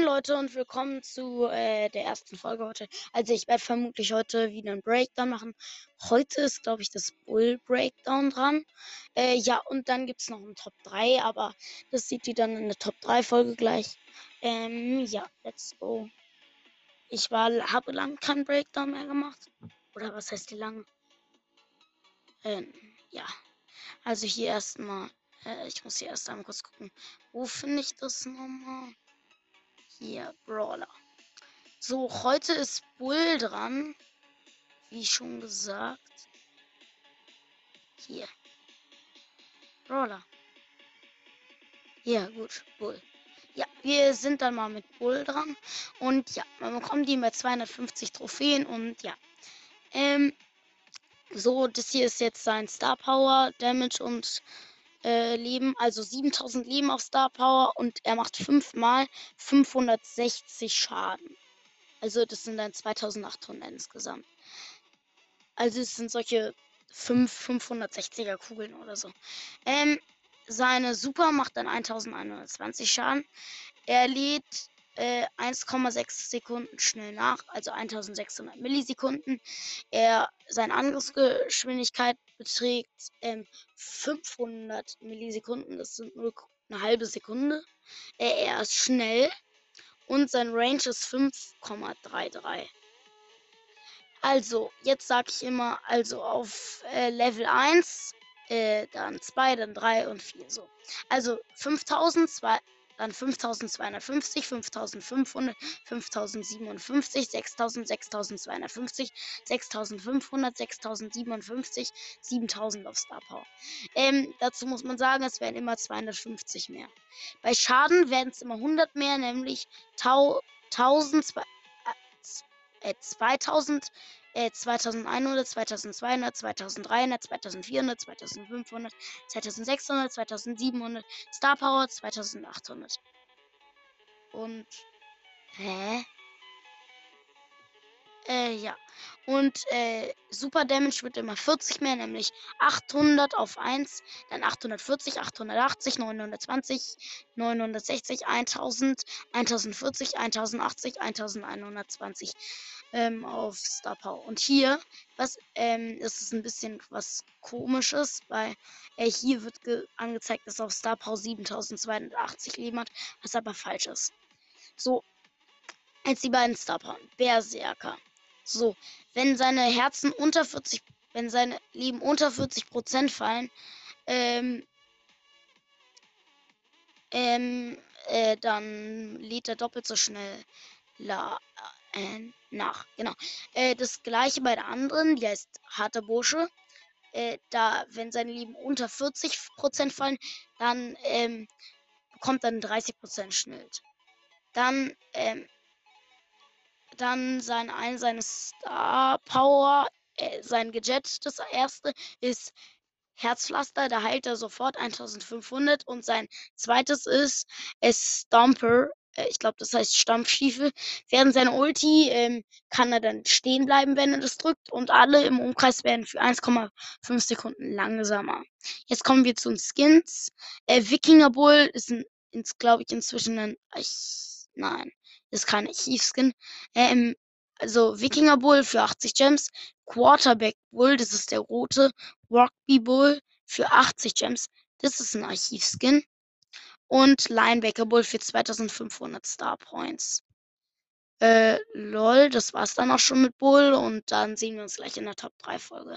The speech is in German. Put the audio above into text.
Moin Leute und willkommen zu äh, der ersten Folge heute. Also ich werde vermutlich heute wieder einen Breakdown machen. Heute ist, glaube ich, das Bull Breakdown dran. Äh, ja, und dann gibt es noch einen Top 3, aber das sieht ihr dann in der Top 3 Folge gleich. Ähm, ja, let's go. Ich war, habe lang keinen Breakdown mehr gemacht. Oder was heißt die lang? Ähm, ja. Also hier erstmal. Äh, ich muss hier erst einmal kurz gucken. Wo finde ich das nochmal? Hier, Brawler. So, heute ist Bull dran. Wie schon gesagt. Hier. Brawler. Ja, gut, Bull. Ja, wir sind dann mal mit Bull dran. Und ja, man bekommt die mit 250 Trophäen. Und ja. Ähm, so, das hier ist jetzt sein Star Power, Damage und äh, Leben, also 7000 Leben auf Star Power und er macht fünfmal 560 Schaden. Also das sind dann 2800 insgesamt. Also es sind solche 5 560er Kugeln oder so. Ähm, seine Super macht dann 1120 Schaden. Er lädt äh, 1,6 Sekunden schnell nach, also 1600 Millisekunden. Er, seine Angriffsgeschwindigkeit beträgt ähm, 500 Millisekunden, das sind nur eine halbe Sekunde. Äh, er ist schnell und sein Range ist 5,33. Also, jetzt sage ich immer, also auf äh, Level 1, äh, dann 2, dann 3 und 4 so. Also 5000, 2, dann 5250, 5500, 5057, 6000, 6250, 6500, 6057, 7000 auf Star Power. Ähm, dazu muss man sagen, es werden immer 250 mehr. Bei Schaden werden es immer 100 mehr, nämlich 1000, äh, 2000 äh, 2100, 2200, 2300, 2400, 2500, 2600, 2700, Star Power 2800. Und. Hä? Äh, ja. Und äh, Super Damage wird immer 40 mehr, nämlich 800 auf 1, dann 840, 880, 920, 960, 1000, 1040, 1080, 1120 ähm, auf Star Power. Und hier, was ähm, ist es ein bisschen was komisches, weil äh, hier wird angezeigt, dass auf Star Power 7280 Leben hat, was aber falsch ist. So, jetzt die beiden Star Power. Berserker. So, wenn seine Herzen unter 40, wenn seine Leben unter 40 Prozent fallen, ähm, ähm, äh, dann lädt er doppelt so schnell la, äh, nach. Genau. Äh, das gleiche bei der anderen, die heißt Harter Bursche. Äh, da, wenn seine Leben unter 40% fallen, dann ähm, bekommt er 30% Schnitt. Dann, ähm, dann sein ein seines Star Power, äh, sein Gadget, das erste, ist Herzpflaster, da heilt er sofort 1500 und sein zweites ist es Stomper, äh, ich glaube, das heißt Stampfstiefel. Während seiner Ulti ähm, kann er dann stehen bleiben, wenn er das drückt. Und alle im Umkreis werden für 1,5 Sekunden langsamer. Jetzt kommen wir zu den Skins. Äh, Wikinger Bull ist, ist glaube ich, inzwischen ein. Ich, nein, ist kein Archivskin. Ähm, also Wikinger Bull für 80 Gems. Quarterback Bull, das ist der rote. Rugby Bull für 80 Gems. Das ist ein Archivskin und Linebacker Bull für 2500 Star Points. Äh, lol, das war's dann auch schon mit Bull und dann sehen wir uns gleich in der Top 3 Folge.